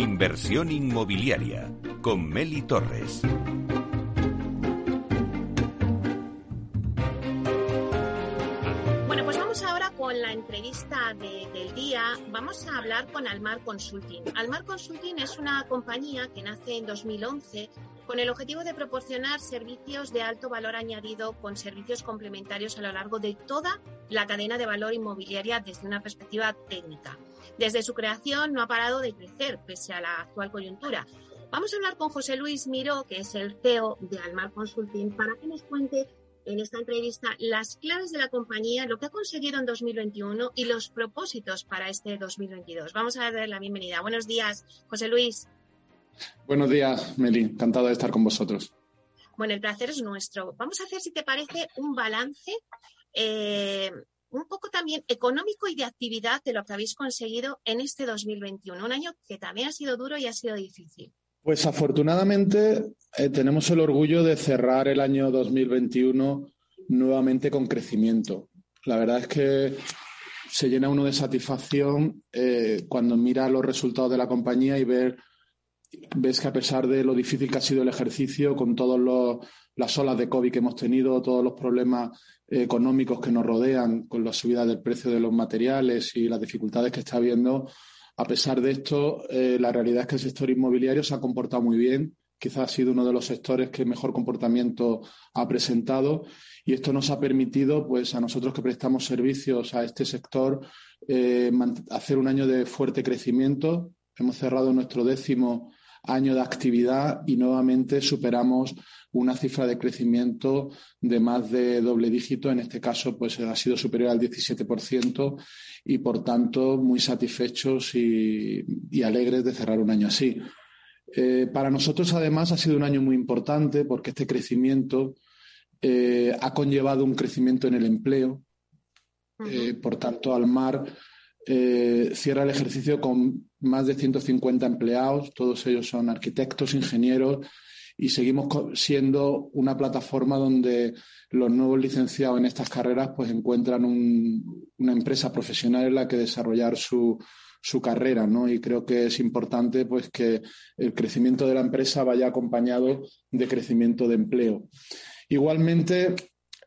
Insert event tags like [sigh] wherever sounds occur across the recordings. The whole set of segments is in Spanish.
Inversión inmobiliaria con Meli Torres. Bueno, pues vamos ahora con la entrevista del día. Vamos a hablar con Almar Consulting. Almar Consulting es una compañía que nace en 2011 con el objetivo de proporcionar servicios de alto valor añadido con servicios complementarios a lo largo de toda la cadena de valor inmobiliaria desde una perspectiva técnica. Desde su creación no ha parado de crecer pese a la actual coyuntura. Vamos a hablar con José Luis Miró, que es el CEO de Almar Consulting, para que nos cuente en esta entrevista las claves de la compañía, lo que ha conseguido en 2021 y los propósitos para este 2022. Vamos a darle la bienvenida. Buenos días, José Luis. Buenos días, Meli. Encantado de estar con vosotros. Bueno, el placer es nuestro. Vamos a hacer, si te parece, un balance eh, un poco también económico y de actividad de lo que habéis conseguido en este 2021, un año que también ha sido duro y ha sido difícil. Pues afortunadamente eh, tenemos el orgullo de cerrar el año 2021 nuevamente con crecimiento. La verdad es que se llena uno de satisfacción eh, cuando mira los resultados de la compañía y ver ves que a pesar de lo difícil que ha sido el ejercicio, con todas las olas de COVID que hemos tenido, todos los problemas económicos que nos rodean, con la subida del precio de los materiales y las dificultades que está habiendo, a pesar de esto, eh, la realidad es que el sector inmobiliario se ha comportado muy bien. Quizás ha sido uno de los sectores que mejor comportamiento ha presentado y esto nos ha permitido, pues, a nosotros que prestamos servicios a este sector, eh, hacer un año de fuerte crecimiento. Hemos cerrado nuestro décimo año de actividad y nuevamente superamos una cifra de crecimiento de más de doble dígito. En este caso, pues ha sido superior al 17% y, por tanto, muy satisfechos y, alegres de cerrar un año así. Eh, para nosotros, además, ha sido un año muy importante porque este crecimiento eh, ha conllevado un crecimiento en el empleo. Eh, por tanto, Almar cierra el ejercicio con más de 150 empleados, todos ellos son arquitectos, ingenieros, y seguimos siendo una plataforma donde los nuevos licenciados en estas carreras pues encuentran una empresa profesional en la que desarrollar su, su carrera, ¿no? Y creo que es importante pues que el crecimiento de la empresa vaya acompañado de crecimiento de empleo. Igualmente,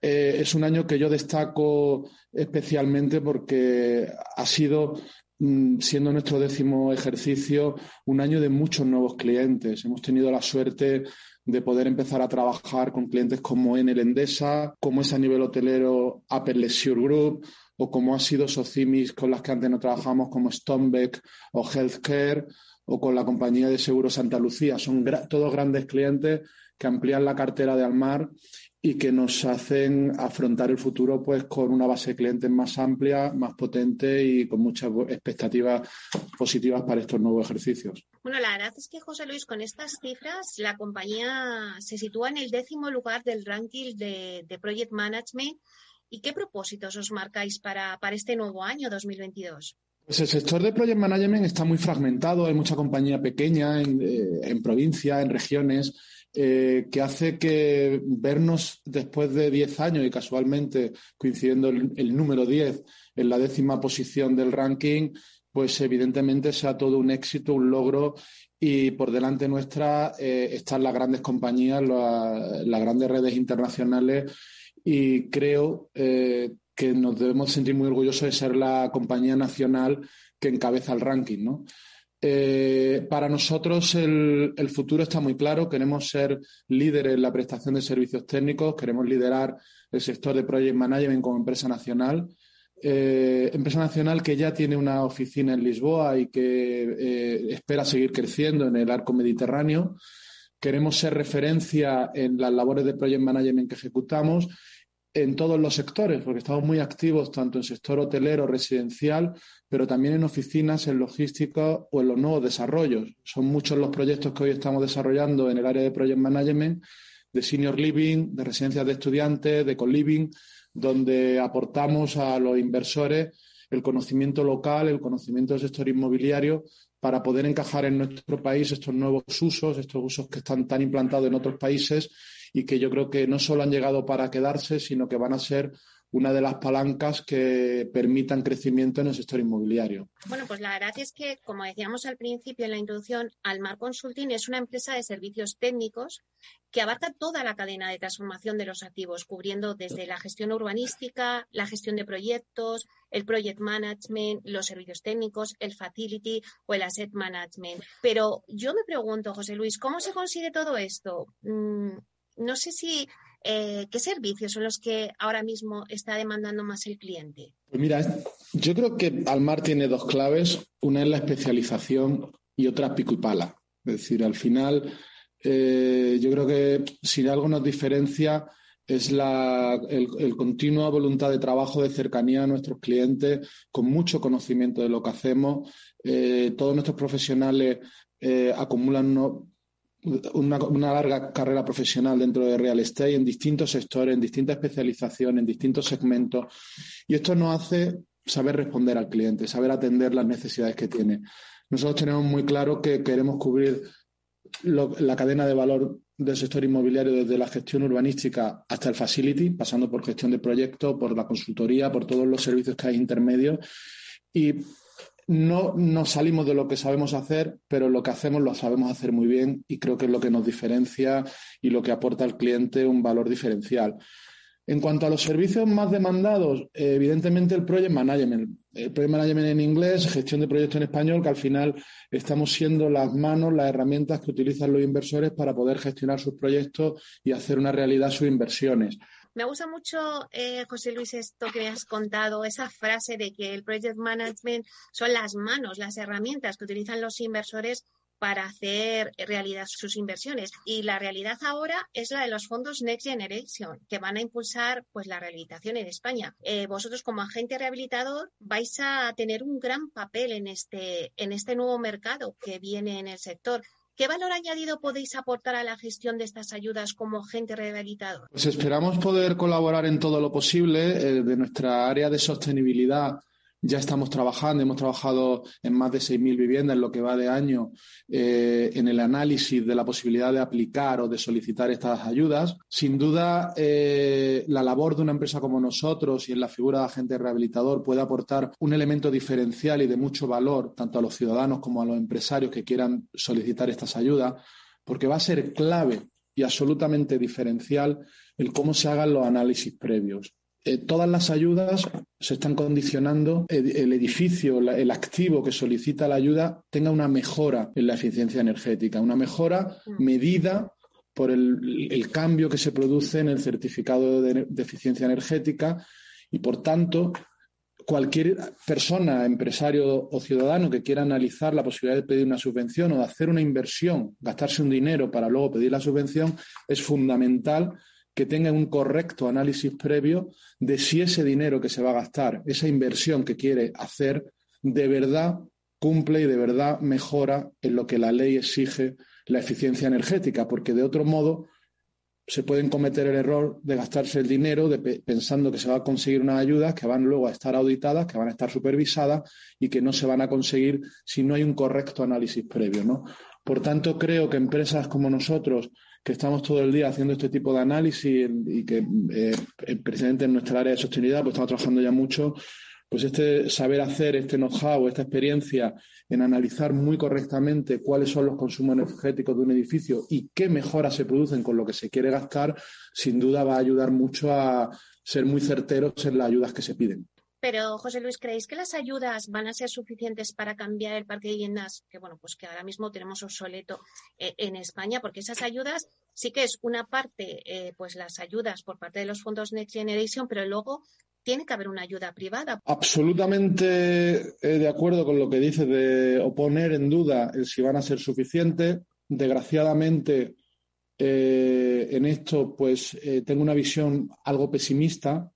eh, es un año que yo destaco especialmente porque ha sido Mm, siendo nuestro décimo ejercicio, un año de muchos nuevos clientes. Hemos tenido la suerte de poder empezar a trabajar con clientes como Enel Endesa, como es a nivel hotelero Apple Leisure Group, o como ha sido Socimis con las que antes no trabajamos, como Stonebeck o Healthcare, o con la compañía de seguros Santa Lucía. Son todos grandes clientes que amplían la cartera de Almar y que nos hacen afrontar el futuro pues con una base de clientes más amplia, más potente y con muchas expectativas positivas para estos nuevos ejercicios. Bueno, la verdad es que José Luis, con estas cifras, la compañía se sitúa en el décimo lugar del ranking de, Project Management. ¿Y qué propósitos os marcáis para, para este nuevo año 2022? Pues el sector de Project Management está muy fragmentado, hay mucha compañía pequeña en, eh, en provincias, en regiones eh, que hace que vernos después de 10 años y casualmente coincidiendo el, número 10 en la décima posición del ranking, pues evidentemente sea todo un éxito, un logro y por delante nuestra eh, están las grandes compañías, las grandes redes internacionales y creo eh, que nos debemos sentir muy orgullosos de ser la compañía nacional que encabeza el ranking, ¿no? Eh, para nosotros el, futuro está muy claro. Queremos ser líderes en la prestación de servicios técnicos, queremos liderar el sector de Project Management como empresa nacional. Eh, empresa nacional que ya tiene una oficina en Lisboa y que eh, espera seguir creciendo en el arco mediterráneo. Queremos ser referencia en las labores de Project Management que ejecutamos en todos los sectores, porque estamos muy activos tanto en sector hotelero, residencial, pero también en oficinas, en logística o en los nuevos desarrollos. Son muchos los proyectos que hoy estamos desarrollando en el área de Project Management, de Senior Living, de residencias de estudiantes, de co-living, donde aportamos a los inversores el conocimiento local, el conocimiento del sector inmobiliario para poder encajar en nuestro país estos nuevos usos, estos usos que están tan implantados en otros países y que yo creo que no solo han llegado para quedarse, sino que van a ser una de las palancas que permitan crecimiento en el sector inmobiliario. Bueno, pues la verdad es que, como decíamos al principio en la introducción, Almar Consulting es una empresa de servicios técnicos que abarca toda la cadena de transformación de los activos, cubriendo desde la gestión urbanística, la gestión de proyectos, el project management, los servicios técnicos, el facility o el asset management. Pero yo me pregunto, José Luis, ¿cómo se consigue todo esto? Mm, no sé si eh, ¿qué servicios son los que ahora mismo está demandando más el cliente? Pues mira, yo creo que Almar tiene dos claves. Una es la especialización y otra pico y pala. Es decir, al final, eh, yo creo que si algo nos diferencia es la el, continua voluntad de trabajo, de cercanía a nuestros clientes, con mucho conocimiento de lo que hacemos. Eh, todos nuestros profesionales acumulan una, larga carrera profesional dentro de real estate en distintos sectores, en distintas especializaciones, en distintos segmentos. Y esto nos hace saber responder al cliente, saber atender las necesidades que tiene. Nosotros tenemos muy claro que queremos cubrir la cadena de valor del sector inmobiliario desde la gestión urbanística hasta el facility, pasando por gestión de proyectos, por la consultoría, por todos los servicios que hay intermedios. Y no nos salimos de lo que sabemos hacer, pero lo que hacemos lo sabemos hacer muy bien y creo que es lo que nos diferencia y lo que aporta al cliente un valor diferencial. En cuanto a los servicios más demandados, evidentemente el Project Management. El Project Management en inglés, gestión de proyectos en español, que al final estamos siendo las manos, las herramientas que utilizan los inversores para poder gestionar sus proyectos y hacer una realidad sus inversiones. Me gusta mucho, eh, José Luis, esto que me has contado, esa frase de que el project management son las manos, las herramientas que utilizan los inversores para hacer realidad sus inversiones. Y la realidad ahora es la de los fondos Next Generation, que van a impulsar pues la rehabilitación en España. Eh, vosotros como agente rehabilitador vais a tener un gran papel en este, en este nuevo mercado que viene en el sector. ¿Qué valor añadido podéis aportar a la gestión de estas ayudas como agente rehabilitador? Pues esperamos poder colaborar en todo lo posible eh, de nuestra área de sostenibilidad ya estamos trabajando, hemos trabajado en más de 6.000 viviendas en lo que va de año eh, en el análisis de la posibilidad de aplicar o de solicitar estas ayudas. Sin duda, eh, la labor de una empresa como nosotros y en la figura de agente rehabilitador puede aportar un elemento diferencial y de mucho valor tanto a los ciudadanos como a los empresarios que quieran solicitar estas ayudas, porque va a ser clave y absolutamente diferencial el cómo se hagan los análisis previos. Eh, todas las ayudas se están condicionando el, edificio, el activo que solicita la ayuda tenga una mejora en la eficiencia energética, una mejora mm. medida por el, cambio que se produce en el certificado de, eficiencia energética y, por tanto, cualquier persona, empresario o ciudadano que quiera analizar la posibilidad de pedir una subvención o de hacer una inversión, gastarse un dinero para luego pedir la subvención, es fundamental que tenga un correcto análisis previo de si ese dinero que se va a gastar, esa inversión que quiere hacer, de verdad cumple y de verdad mejora en lo que la ley exige la eficiencia energética, porque de otro modo se pueden cometer el error de gastarse el dinero pensando que se va a conseguir unas ayudas que van luego a estar auditadas, que van a estar supervisadas y que no se van a conseguir si no hay un correcto análisis previo. ¿no? Por tanto, creo que empresas como nosotros, que estamos todo el día haciendo este tipo de análisis y que eh, precisamente en nuestra área de sostenibilidad pues estamos trabajando ya mucho, pues este saber hacer, este know-how, esta experiencia en analizar muy correctamente cuáles son los consumos energéticos de un edificio y qué mejoras se producen con lo que se quiere gastar, sin duda va a ayudar mucho a ser muy certeros en las ayudas que se piden. Pero, José Luis, ¿creéis que las ayudas van a ser suficientes para cambiar el parque de viviendas que, bueno, pues que ahora mismo tenemos obsoleto eh, en España? Porque esas ayudas sí que es una parte, eh, pues las ayudas por parte de los fondos Next Generation, pero luego tiene que haber una ayuda privada. Absolutamente eh, de acuerdo con lo que dice de oponer en duda si van a ser suficientes. Desgraciadamente, en esto, pues tengo una visión algo pesimista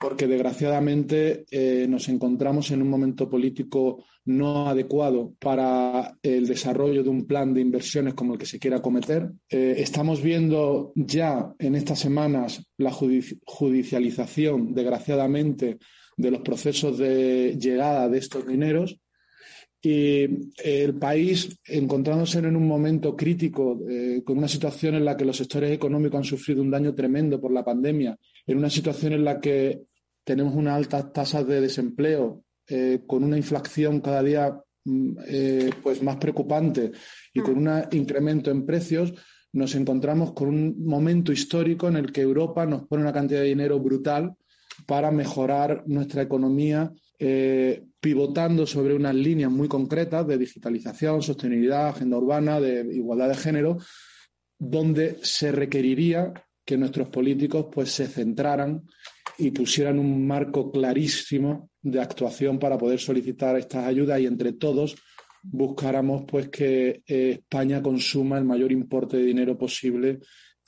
porque desgraciadamente eh, nos encontramos en un momento político no adecuado para el desarrollo de un plan de inversiones como el que se quiera cometer. Eh, estamos viendo ya en estas semanas la judicialización, desgraciadamente, de los procesos de llegada de estos dineros y el país, encontrándose en un momento crítico, eh, con una situación en la que los sectores económicos han sufrido un daño tremendo por la pandemia, en una situación en la que tenemos unas altas tasas de desempleo, eh, con una inflación cada día mm, eh, pues más preocupante y con mm. un incremento en precios, nos encontramos con un momento histórico en el que Europa nos pone una cantidad de dinero brutal para mejorar nuestra economía, eh, pivotando sobre unas líneas muy concretas de digitalización, sostenibilidad, agenda urbana, de igualdad de género, donde se requeriría que nuestros políticos pues, se centraran y pusieran un marco clarísimo de actuación para poder solicitar estas ayudas y entre todos buscáramos pues que eh, España consuma el mayor importe de dinero posible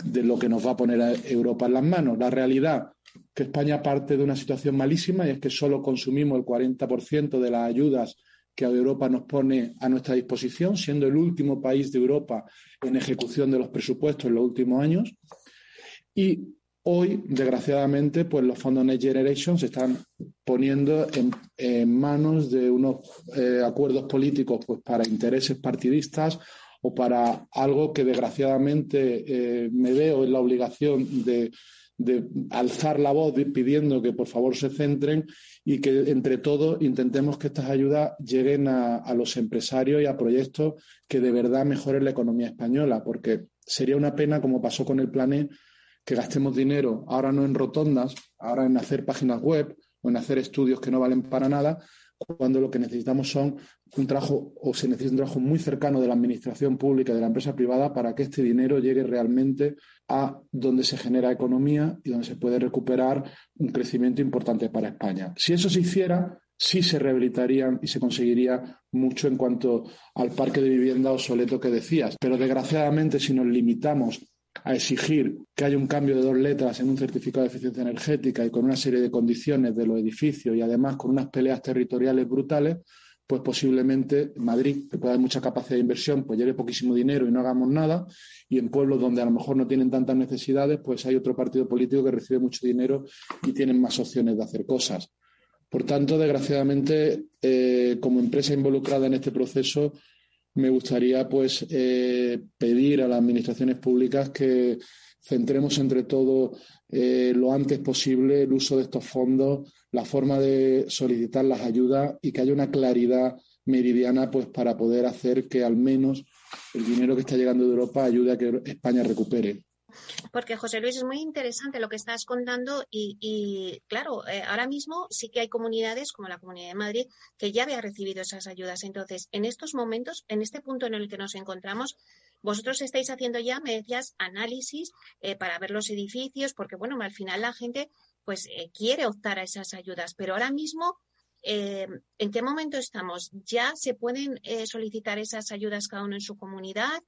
de lo que nos va a poner a Europa en las manos. La realidad que España parte de una situación malísima y es que solo consumimos el 40% de las ayudas que Europa nos pone a nuestra disposición, siendo el último país de Europa en ejecución de los presupuestos en los últimos años. Y hoy, desgraciadamente, pues los fondos Next Generation se están poniendo en, manos de unos eh, acuerdos políticos pues, para intereses partidistas o para algo que desgraciadamente eh, me veo en la obligación de alzar la voz pidiendo que por favor se centren y que entre todos intentemos que estas ayudas lleguen a, los empresarios y a proyectos que de verdad mejoren la economía española, porque sería una pena, como pasó con el Plané, que gastemos dinero ahora no en rotondas, ahora en hacer páginas web o en hacer estudios que no valen para nada, cuando lo que necesitamos son un trabajo o se necesita un trabajo muy cercano de la administración pública y de la empresa privada para que este dinero llegue realmente a donde se genera economía y donde se puede recuperar un crecimiento importante para España. Si eso se hiciera, sí se rehabilitarían y se conseguiría mucho en cuanto al parque de vivienda obsoleto que decías. Pero desgraciadamente, si nos limitamos a exigir que haya un cambio de dos letras en un certificado de eficiencia energética y con una serie de condiciones de los edificios y además con unas peleas territoriales brutales, pues posiblemente Madrid, que puede haber mucha capacidad de inversión, pues llegue poquísimo dinero y no hagamos nada, y en pueblos donde a lo mejor no tienen tantas necesidades, pues hay otro partido político que recibe mucho dinero y tienen más opciones de hacer cosas. Por tanto, desgraciadamente, eh, como empresa involucrada en este proceso, me gustaría pues eh, pedir a las administraciones públicas que centremos entre todo eh, lo antes posible el uso de estos fondos, la forma de solicitar las ayudas y que haya una claridad meridiana pues para poder hacer que al menos el dinero que está llegando de Europa ayude a que España recupere. Porque José Luis es muy interesante lo que estás contando y, claro, eh, ahora mismo sí que hay comunidades como la Comunidad de Madrid que ya había recibido esas ayudas. Entonces, en estos momentos, en este punto en el que nos encontramos, vosotros estáis haciendo ya, me decías, análisis eh, para ver los edificios, porque bueno, al final la gente pues eh, quiere optar a esas ayudas, pero ahora mismo ¿en qué momento estamos? ¿Ya se pueden solicitar esas ayudas cada uno en su comunidad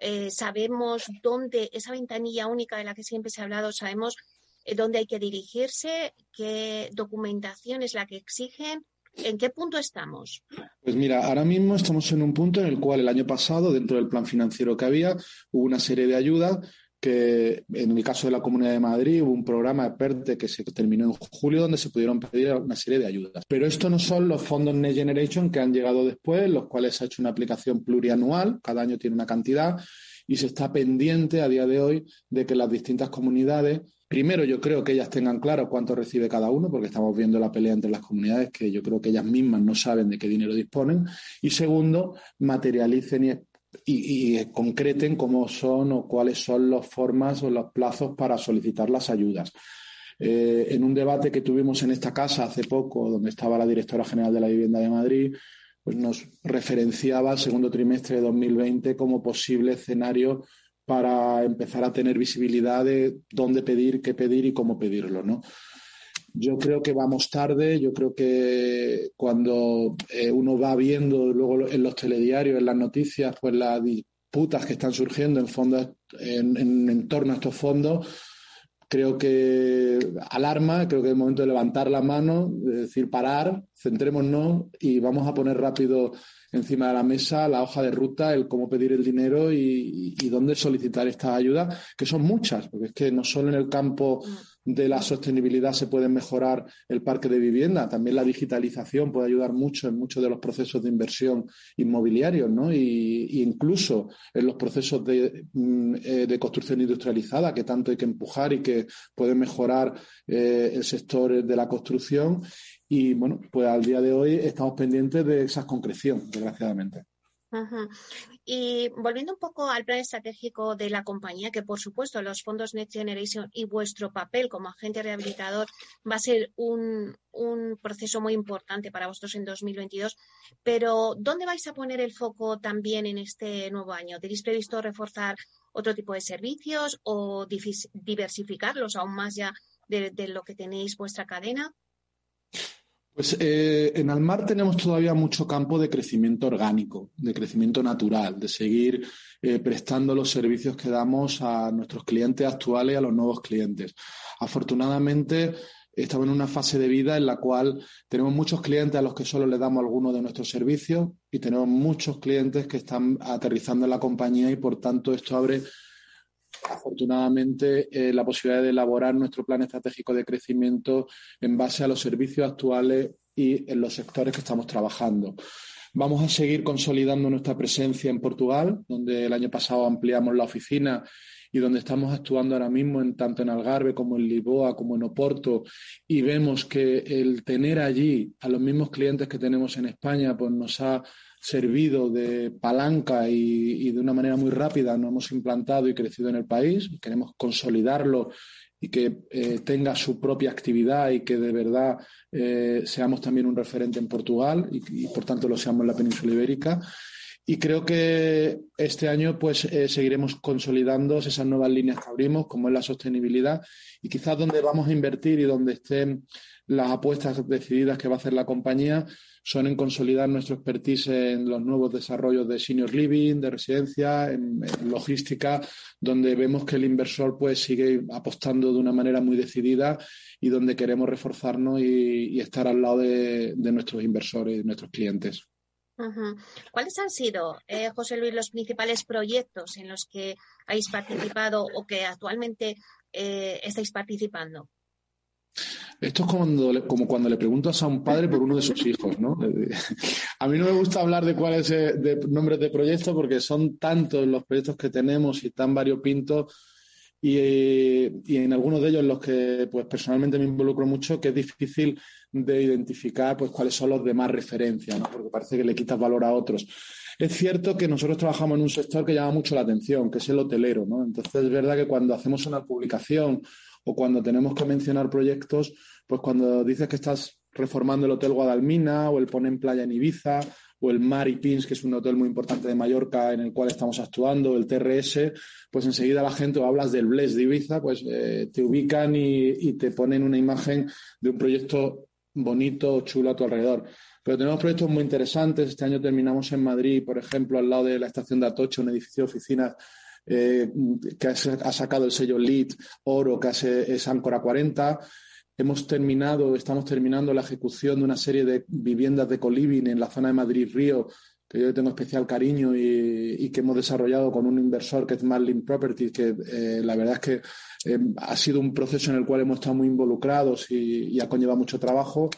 eh, sabemos dónde, esa ventanilla única de la que siempre se ha hablado, sabemos eh, dónde hay que dirigirse, qué documentación es la que exigen. ¿En qué punto estamos? Pues mira, ahora mismo estamos en un punto en el cual el año pasado, dentro del plan financiero que había, hubo una serie de ayudas que en el caso de la Comunidad de Madrid hubo un programa de PERTE que se terminó en julio donde se pudieron pedir una serie de ayudas. Pero estos no son los fondos Next Generation que han llegado después, los cuales se ha hecho una aplicación plurianual, cada año tiene una cantidad y se está pendiente a día de hoy de que las distintas comunidades Primero, yo creo que ellas tengan claro cuánto recibe cada uno, porque estamos viendo la pelea entre las comunidades, que yo creo que ellas mismas no saben de qué dinero disponen. Y segundo, materialicen y concreten cómo son o cuáles son las formas o los plazos para solicitar las ayudas. Eh, en un debate que tuvimos en esta casa hace poco, donde estaba la directora general de la Vivienda de Madrid, pues nos referenciaba el segundo trimestre de 2020 como posible escenario para empezar a tener visibilidad de dónde pedir, qué pedir y cómo pedirlo, ¿no? Yo creo que vamos tarde, yo creo que cuando eh, uno va viendo luego en los telediarios, en las noticias, pues las disputas que están surgiendo en fondos, en, torno a estos fondos, creo que alarma, creo que es el momento de levantar la mano, de decir parar, centrémonos y vamos a poner rápido encima de la mesa la hoja de ruta, el cómo pedir el dinero y, y dónde solicitar estas ayudas, que son muchas, porque es que no solo en el campo de la sostenibilidad se puede mejorar el parque de vivienda. También la digitalización puede ayudar mucho en muchos de los procesos de inversión inmobiliarios, ¿no? Y, incluso en los procesos de, mm, eh, de, construcción industrializada que tanto hay que empujar y que puede mejorar eh, el sector de la construcción. Y bueno, pues al día de hoy estamos pendientes de esa concreción, desgraciadamente. Y volviendo un poco al plan estratégico de la compañía, que por supuesto los fondos Next Generation y vuestro papel como agente rehabilitador va a ser un, un proceso muy importante para vosotros en 2022, pero ¿dónde vais a poner el foco también en este nuevo año? ¿Tenéis previsto reforzar otro tipo de servicios o diversificarlos aún más ya de, de lo que tenéis vuestra cadena? Pues eh, en Almar tenemos todavía mucho campo de crecimiento orgánico, de crecimiento natural, de seguir eh, prestando los servicios que damos a nuestros clientes actuales y a los nuevos clientes. Afortunadamente, estamos en una fase de vida en la cual tenemos muchos clientes a los que solo le damos algunos de nuestros servicios y tenemos muchos clientes que están aterrizando en la compañía y por tanto esto abre afortunadamente eh, la posibilidad de elaborar nuestro plan estratégico de crecimiento en base a los servicios actuales y en los sectores que estamos trabajando. Vamos a seguir consolidando nuestra presencia en Portugal, donde el año pasado ampliamos la oficina y donde estamos actuando ahora mismo en, tanto en Algarve como en Lisboa como en Oporto y vemos que el tener allí a los mismos clientes que tenemos en España pues nos ha servido de palanca y, de una manera muy rápida nos hemos implantado y crecido en el país. Queremos consolidarlo y que eh, tenga su propia actividad y que de verdad eh, seamos también un referente en Portugal y, por tanto lo seamos en la península ibérica. Y creo que este año pues eh, seguiremos consolidando esas nuevas líneas que abrimos, como es la sostenibilidad, y quizás donde vamos a invertir y donde estén las apuestas decididas que va a hacer la compañía son en consolidar nuestro expertise en los nuevos desarrollos de senior living, de residencia, en, logística, donde vemos que el inversor pues sigue apostando de una manera muy decidida y donde queremos reforzarnos y, estar al lado de, nuestros inversores y nuestros clientes. ¿Cuáles han sido, eh, José Luis, los principales proyectos en los que habéis participado o que actualmente eh, estáis participando? Esto es como, como cuando le preguntas a un padre por uno de sus hijos, ¿no? [laughs] A mí no me gusta hablar de cuáles eh, de nombres de proyectos porque son tantos los proyectos que tenemos y tan variopintos y, y en algunos de ellos en los que pues personalmente me involucro mucho que es difícil de identificar pues cuáles son los de más referencia, ¿no? Porque parece que le quitas valor a otros. Es cierto que nosotros trabajamos en un sector que llama mucho la atención, que es el hotelero, ¿no? Entonces es verdad que cuando hacemos una publicación o cuando tenemos que mencionar proyectos, pues cuando dices que estás reformando el Hotel Guadalmina o el Ponen Playa en Ibiza o el Mari Pins, que es un hotel muy importante de Mallorca en el cual estamos actuando, el TRS, pues enseguida la gente o hablas del Bless de Ibiza, pues eh, te ubican y, te ponen una imagen de un proyecto bonito, chulo a tu alrededor. Pero tenemos proyectos muy interesantes. Este año terminamos en Madrid, por ejemplo, al lado de la estación de Atocha, un edificio de oficinas eh, que ha sacado el sello LEED Oro, que es Ancora 40. Hemos terminado, estamos terminando la ejecución de una serie de viviendas de coliving en la zona de Madrid-Río, que yo tengo especial cariño y, que hemos desarrollado con un inversor que es Marlin Properties, que eh, la verdad es que eh, ha sido un proceso en el cual hemos estado muy involucrados y, ha conllevado mucho trabajo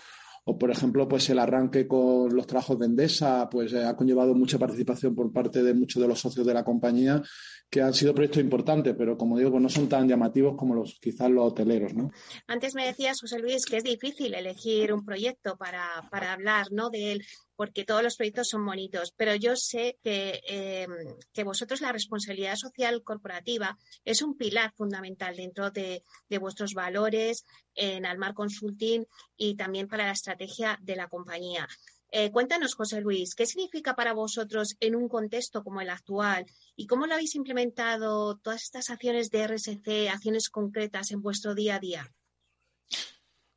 o por ejemplo pues el arranque con los trabajos de Endesa pues ha conllevado mucha participación por parte de muchos de los socios de la compañía que han sido proyectos importantes, pero como digo, pues no son tan llamativos como los quizás los hoteleros, ¿no? Antes me decías, José Luis, que es difícil elegir un proyecto para, para hablar ¿no? de él, porque todos los proyectos son bonitos, pero yo sé que, em, que vosotros la responsabilidad social corporativa es un pilar fundamental dentro de, de vuestros valores en Almar Consulting y también para la estrategia de la compañía. Eh, cuéntanos, José Luis, ¿qué significa para vosotros en un contexto como el actual y cómo lo habéis implementado todas estas acciones de RSC, acciones concretas en vuestro día a día?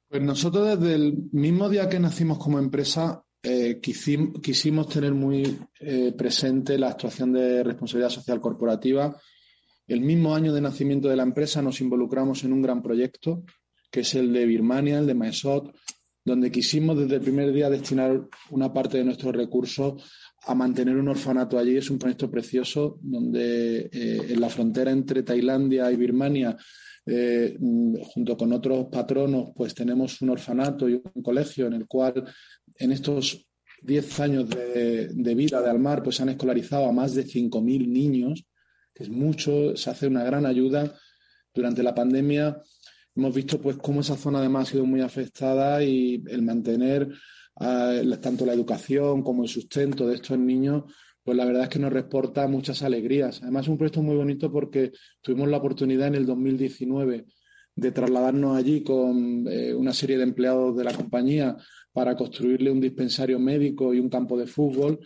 Pues nosotros desde el mismo día que nacimos como empresa eh, quisimos, tener muy eh, presente la actuación de responsabilidad social corporativa. El mismo año de nacimiento de la empresa nos involucramos en un gran proyecto, que es el de Birmania, el de Maesot, donde quisimos desde el primer día destinar una parte de nuestros recursos a mantener un orfanato allí. Es un proyecto precioso donde eh, en la frontera entre Tailandia y Birmania, eh, junto con otros patronos, pues tenemos un orfanato y un colegio en el cual en estos 10 años de, vida de Almar pues han escolarizado a más de 5.000 niños, que es mucho, se hace una gran ayuda. Durante la pandemia hemos visto pues cómo esa zona además ha sido muy afectada y el mantener tanto la educación como el sustento de estos niños, pues la verdad es que nos reporta muchas alegrías. Además, es un proyecto muy bonito porque tuvimos la oportunidad en el 2019 de trasladarnos allí con eh, una serie de empleados de la compañía para construirle un dispensario médico y un campo de fútbol.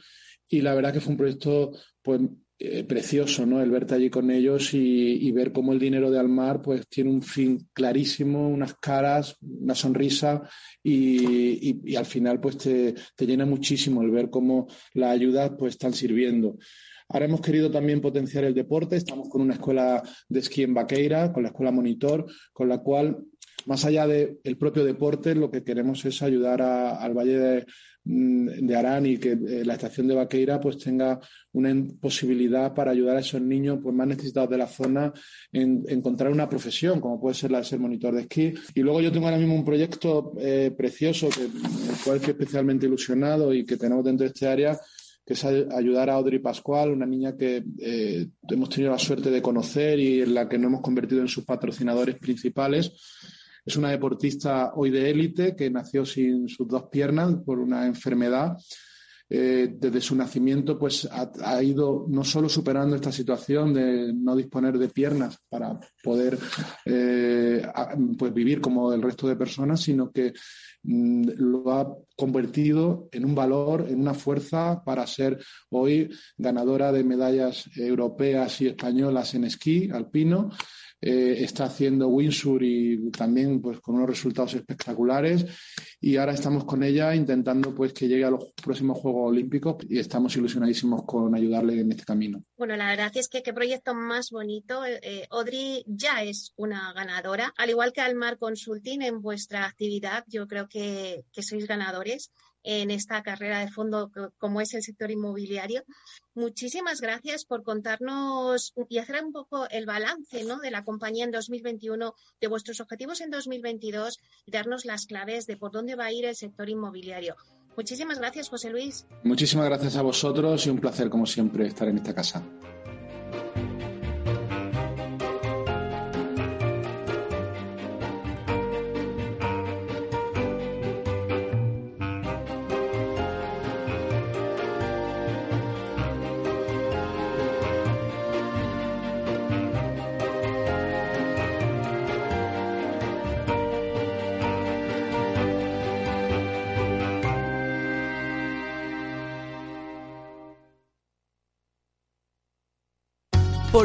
Y la verdad que fue un proyecto pues, eh, precioso, ¿no? El verte allí con ellos y, ver cómo el dinero de Almar pues tiene un fin clarísimo, unas caras, una sonrisa y, al final pues te, llena muchísimo el ver cómo las ayudas pues están sirviendo. Ahora hemos querido también potenciar el deporte. Estamos con una escuela de esquí en Vaqueira, con la escuela Monitor, con la cual, más allá del propio deporte, lo que queremos es ayudar al Valle de, Mm, de Arán y que eh, la estación de Vaqueira pues tenga una posibilidad para ayudar a esos niños pues, más necesitados de la zona en, encontrar una profesión, como puede ser la de ser monitor de esquí. Y luego yo tengo ahora mismo un proyecto eh, precioso, que, el cual estoy especialmente ilusionado y que tenemos dentro de este área, que es ayudar a Audrey Pascual, una niña que eh, hemos tenido la suerte de conocer y en la que nos hemos convertido en sus patrocinadores principales es una deportista hoy de élite que nació sin sus dos piernas por una enfermedad. Eh, desde su nacimiento, pues ha, ido no solo superando esta situación de no disponer de piernas para poder eh, pues vivir como el resto de personas, sino que mm, lo ha convertido en un valor, en una fuerza para ser hoy ganadora de medallas europeas y españolas en esquí alpino eh, está haciendo Windsor y también pues con unos resultados espectaculares y ahora estamos con ella intentando pues que llegue a los próximos Juegos Olímpicos y estamos ilusionadísimos con ayudarle en este camino. Bueno, la verdad es que qué proyecto más bonito. Eh, Audrey ya es una ganadora, al igual que Almar Consulting en vuestra actividad, yo creo que, que sois ganadores en esta carrera de fondo como es el sector inmobiliario. Muchísimas gracias por contarnos y hacer un poco el balance ¿no? de la compañía en 2021, de vuestros objetivos en 2022 y darnos las claves de por dónde va a ir el sector inmobiliario. Muchísimas gracias, José Luis. Muchísimas gracias a vosotros y un placer, como siempre, estar en esta casa.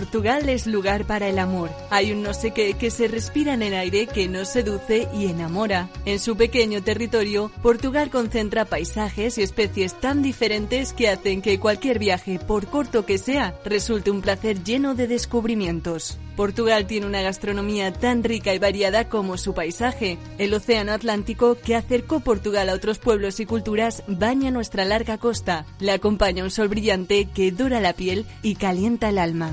Portugal es lugar para el amor. Hay un no sé qué que se respira en el aire que nos seduce y enamora. En su pequeño territorio, Portugal concentra paisajes y especies tan diferentes que hacen que cualquier viaje, por corto que sea, resulte un placer lleno de descubrimientos. Portugal tiene una gastronomía tan rica y variada como su paisaje. El Océano Atlántico, que acercó Portugal a otros pueblos y culturas, baña nuestra larga costa. Le acompaña un sol brillante que dora la piel y calienta el alma.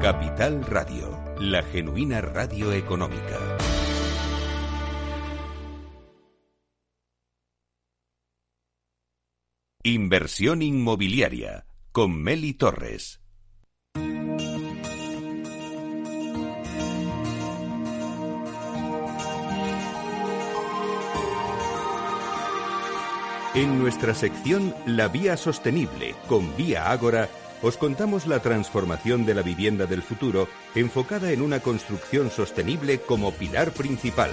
Capital Radio, la genuina radio económica. Inversión inmobiliaria con Meli Torres. En nuestra sección La Vía Sostenible con Vía Ágora os contamos la transformación de la vivienda del futuro enfocada en una construcción sostenible como pilar principal.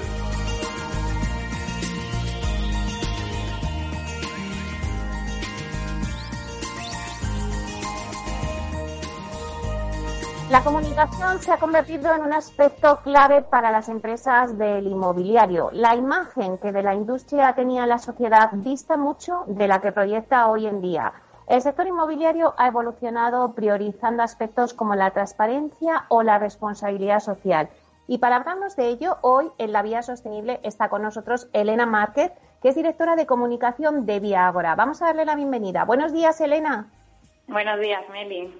La comunicación se ha convertido en un aspecto clave para las empresas del inmobiliario. La imagen que de la industria tenía la sociedad dista mucho de la que proyecta hoy en día. El sector inmobiliario ha evolucionado priorizando aspectos como la transparencia o la responsabilidad social. Y para hablarnos de ello, hoy en la Vía Sostenible está con nosotros Elena Márquez, que es directora de comunicación de Vía Ágora. Vamos a darle la bienvenida. Buenos días, Elena. Buenos días, Meli.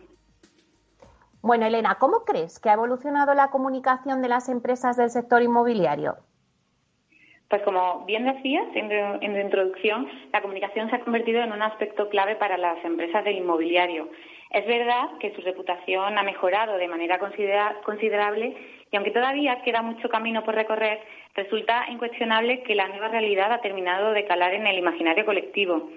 Bueno, Elena, ¿cómo crees que ha evolucionado la comunicación de las empresas del sector inmobiliario? Pues como bien decías en, tu introducción, la comunicación se ha convertido en un aspecto clave para las empresas del inmobiliario. Es verdad que su reputación ha mejorado de manera considerable y aunque todavía queda mucho camino por recorrer, resulta incuestionable que la nueva realidad ha terminado de calar en el imaginario colectivo.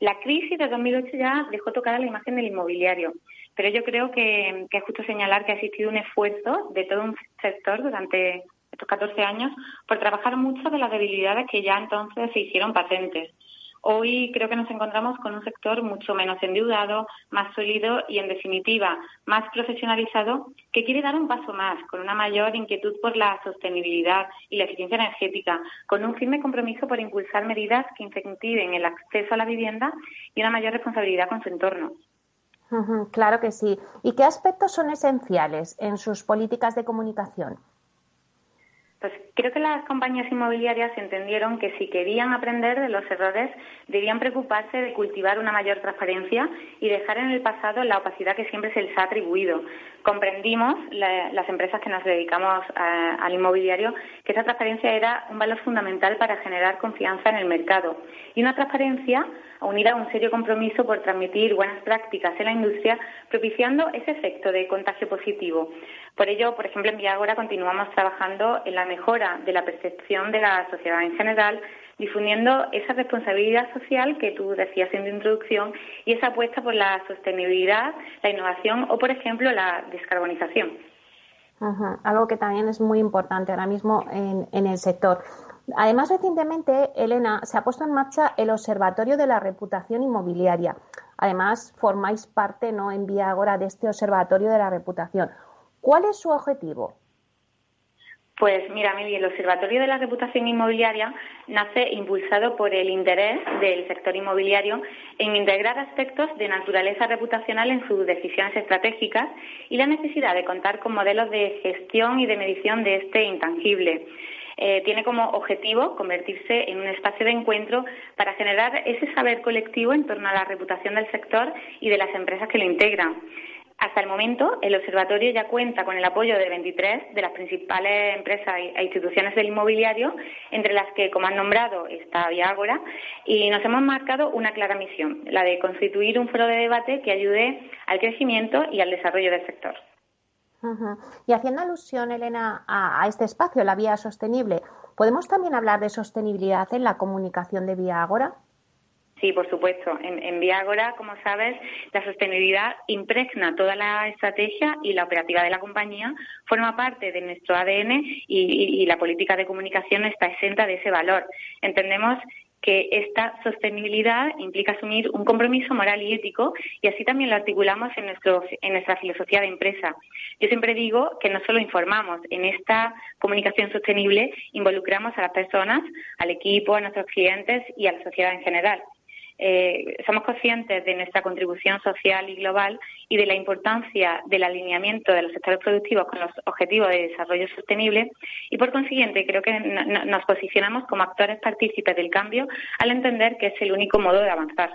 La crisis de 2008 ya dejó tocada la imagen del inmobiliario, pero yo creo que es justo señalar que ha existido un esfuerzo de todo un sector durante estos 14 años por trabajar mucho de las debilidades que ya entonces se hicieron patentes. Hoy creo que nos encontramos con un sector mucho menos endeudado, más sólido y, en definitiva, más profesionalizado, que quiere dar un paso más, con una mayor inquietud por la sostenibilidad y la eficiencia energética, con un firme compromiso por impulsar medidas que incentiven el acceso a la vivienda y una mayor responsabilidad con su entorno. Claro que sí. ¿Y qué aspectos son esenciales en sus políticas de comunicación? Pues creo que las compañías inmobiliarias entendieron que si querían aprender de los errores, debían preocuparse de cultivar una mayor transparencia y dejar en el pasado la opacidad que siempre se les ha atribuido. Comprendimos, las empresas que nos dedicamos al inmobiliario, que esa transparencia era un valor fundamental para generar confianza en el mercado. Y una transparencia unida a un serio compromiso por transmitir buenas prácticas en la industria, propiciando ese efecto de contagio positivo. Por ello, por ejemplo, en Viagora continuamos trabajando en la mejora de la percepción de la sociedad en general, difundiendo esa responsabilidad social que tú decías en tu introducción y esa apuesta por la sostenibilidad, la innovación o, por ejemplo, la descarbonización. Algo que también es muy importante ahora mismo en, el sector. Además, recientemente, Elena, se ha puesto en marcha el Observatorio de la Reputación Inmobiliaria. Además, formáis parte ¿no? en Vía Agora de este Observatorio de la Reputación. ¿Cuál es su objetivo? Pues mira, Meli, el Observatorio de la Reputación Inmobiliaria nace impulsado por el interés del sector inmobiliario en integrar aspectos de naturaleza reputacional en sus decisiones estratégicas y la necesidad de contar con modelos de gestión y de medición de este intangible. Eh, tiene como objetivo convertirse en un espacio de encuentro para generar ese saber colectivo en torno a la reputación del sector y de las empresas que lo integran. Hasta el momento, el observatorio ya cuenta con el apoyo de 23 de las principales empresas e instituciones del inmobiliario, entre las que, como han nombrado, está Viagora, y nos hemos marcado una clara misión, la de constituir un foro de debate que ayude al crecimiento y al desarrollo del sector. Y haciendo alusión, Elena, a, este espacio, la vía sostenible, ¿podemos también hablar de sostenibilidad en la comunicación de Vía? Sí, por supuesto. En, Viagora, como sabes, la sostenibilidad impregna toda la estrategia y la operativa de la compañía, forma parte de nuestro ADN y, la política de comunicación está exenta de ese valor. Entendemos que esta sostenibilidad implica asumir un compromiso moral y ético y así también lo articulamos en, nuestro, en nuestra filosofía de empresa. Yo siempre digo que no solo informamos, en esta comunicación sostenible involucramos a las personas, al equipo, a nuestros clientes y a la sociedad en general. Eh, somos conscientes de nuestra contribución social y global y de la importancia del alineamiento de los sectores productivos con los objetivos de desarrollo sostenible y, por consiguiente, creo que nos posicionamos como actores partícipes del cambio al entender que es el único modo de avanzar.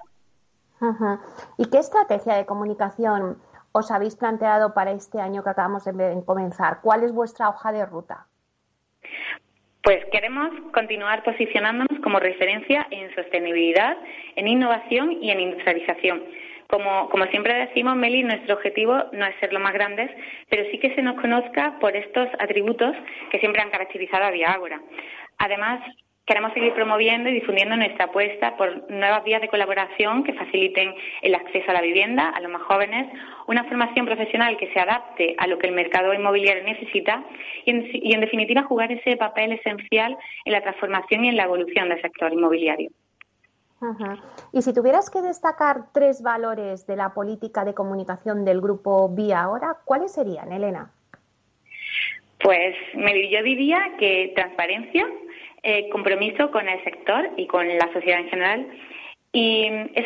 ¿Y qué estrategia de comunicación os habéis planteado para este año que acabamos de comenzar? ¿Cuál es vuestra hoja de ruta? Pues queremos continuar posicionándonos como referencia en sostenibilidad, en innovación y en industrialización. Como, como, siempre decimos, Meli, nuestro objetivo no es ser los más grandes, pero sí que se nos conozca por estos atributos que siempre han caracterizado a Viagora. Además, Queremos seguir promoviendo y difundiendo nuestra apuesta por nuevas vías de colaboración que faciliten el acceso a la vivienda a los más jóvenes, una formación profesional que se adapte a lo que el mercado inmobiliario necesita y, en, definitiva, jugar ese papel esencial en la transformación y en la evolución del sector inmobiliario. Y si tuvieras que destacar tres valores de la política de comunicación del grupo Vía ahora, ¿cuáles serían, Elena? Pues yo diría que transparencia, eh, compromiso con el sector y con la sociedad en general. Y es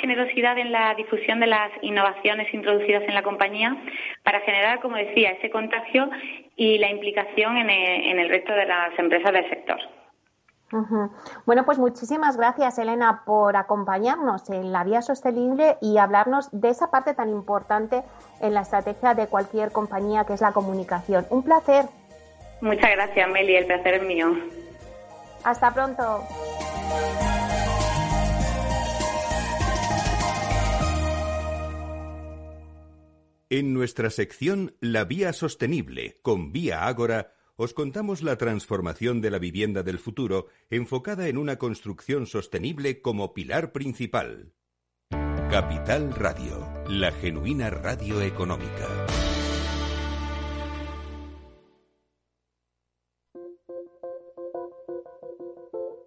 generosidad en la difusión de las innovaciones introducidas en la compañía para generar, como decía, ese contagio y la implicación en el, resto de las empresas del sector. Bueno, pues muchísimas gracias, Elena, por acompañarnos en la vía sostenible y hablarnos de esa parte tan importante en la estrategia de cualquier compañía que es la comunicación. Un placer. Muchas gracias, Meli. El placer es mío. Hasta pronto. En nuestra sección La Vía Sostenible con Vía Ágora, os contamos la transformación de la vivienda del futuro enfocada en una construcción sostenible como pilar principal. Capital Radio, la genuina radio económica.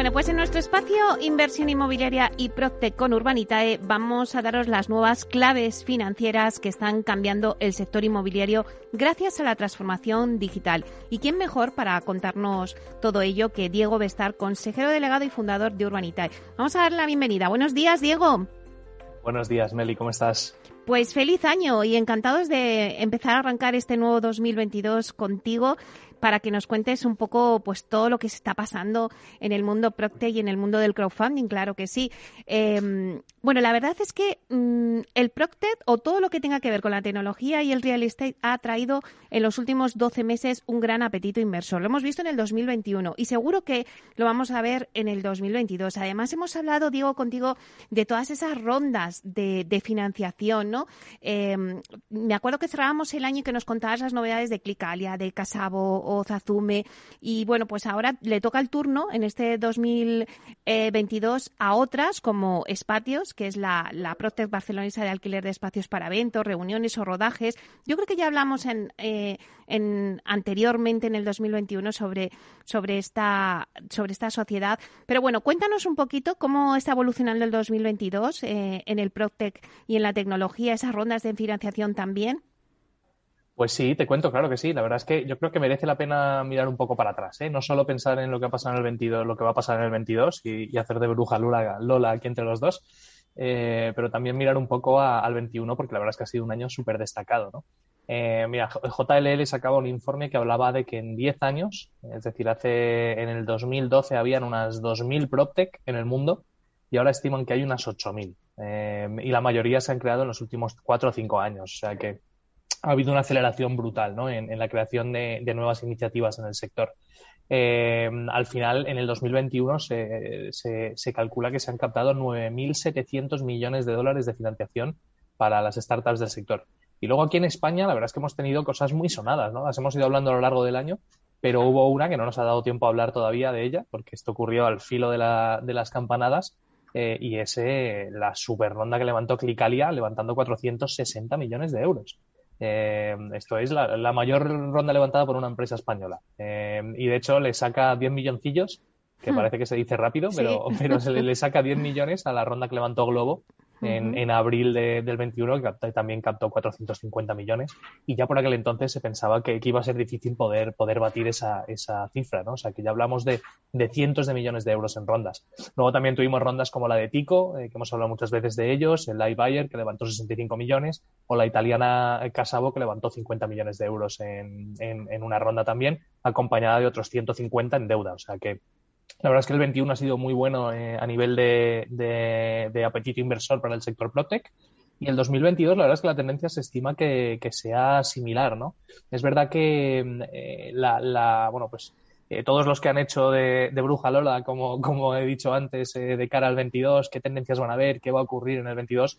Bueno, pues en nuestro espacio Inversión Inmobiliaria y Proctec con Urbanitae vamos a daros las nuevas claves financieras que están cambiando el sector inmobiliario gracias a la transformación digital. ¿Y quién mejor para contarnos todo ello que Diego Bestar, consejero delegado y fundador de Urbanitae? Vamos a darle la bienvenida. Buenos días, Diego. Buenos días, Meli, ¿cómo estás? Pues feliz año y encantados de empezar a arrancar este nuevo 2022 contigo para que nos cuentes un poco pues todo lo que se está pasando en el mundo Procte y en el mundo del crowdfunding, claro que sí. Em, bueno, la verdad es que mm, el Procte o todo lo que tenga que ver con la tecnología y el real estate ha traído en los últimos 12 meses un gran apetito inversor. Lo hemos visto en el 2021 y seguro que lo vamos a ver en el 2022. Además, hemos hablado, Diego, contigo de todas esas rondas de, financiación, ¿no? Em, me acuerdo que cerrábamos el año y que nos contabas las novedades de Clicalia, de Casabo o Zazume. Y bueno, pues ahora le toca el turno en este 2022 a otras como Espatios, que es la, la Protec barcelonesa de alquiler de espacios para eventos, reuniones o rodajes. Yo creo que ya hablamos en, eh, en anteriormente en el 2021 sobre, sobre, esta, sobre esta sociedad. Pero bueno, cuéntanos un poquito cómo está evolucionando el 2022 eh, en el Protec y en la tecnología, esas rondas de financiación también. Pues sí, te cuento, claro que sí. La verdad es que yo creo que merece la pena mirar un poco para atrás, ¿eh? No solo pensar en lo que ha pasado en el 22, lo que va a pasar en el 22 y, hacer de bruja Lola, Lola aquí entre los dos, eh, pero también mirar un poco al 21 porque la verdad es que ha sido un año súper destacado, ¿no? Eh, mira, JLL sacaba un informe que hablaba de que en 10 años, es decir, hace en el 2012 habían unas 2.000 PropTech en el mundo y ahora estiman que hay unas 8.000. Eh, y la mayoría se han creado en los últimos 4 o 5 años. O sea que ha habido una aceleración brutal en, la creación de, nuevas iniciativas en el sector. Eh, al final, en el 2021 se, se, calcula que se han captado 9.700 millones de dólares de financiación para las startups del sector. Y luego aquí en España, la verdad es que hemos tenido cosas muy sonadas, ¿no? Las hemos ido hablando a lo largo del año, pero hubo una que no nos ha dado tiempo a hablar todavía de ella, porque esto ocurrió al filo de, la, de las campanadas, eh, y es la super ronda que levantó Clicalia, levantando 460 millones de euros. Eh, esto es la, mayor ronda levantada por una empresa española. Eh, y de hecho le saca 10 milloncillos, que hmm. parece que se dice rápido, pero, pero se le, le, saca 10 millones a la ronda que levantó Globo en, abril del 21, que también captó 450 millones, y ya por aquel entonces se pensaba que, iba a ser difícil poder, poder batir esa, esa cifra, ¿no? O sea, que ya hablamos de, de, cientos de millones de euros en rondas. Luego también tuvimos rondas como la de Tico, eh, que hemos hablado muchas veces de ellos, el Live que levantó 65 millones, o la italiana Casabo, que levantó 50 millones de euros en, en una ronda también, acompañada de otros 150 en deuda. O sea, que la verdad es que el 21 ha sido muy bueno eh, a nivel de, apetito inversor para el sector Protec. Y el 2022, la verdad es que la tendencia se estima que, sea similar, ¿no? Es verdad que eh, la, bueno, pues eh, todos los que han hecho de, bruja Lola, como, como he dicho antes, de cara al 22, qué tendencias van a haber, qué va a ocurrir en el 22,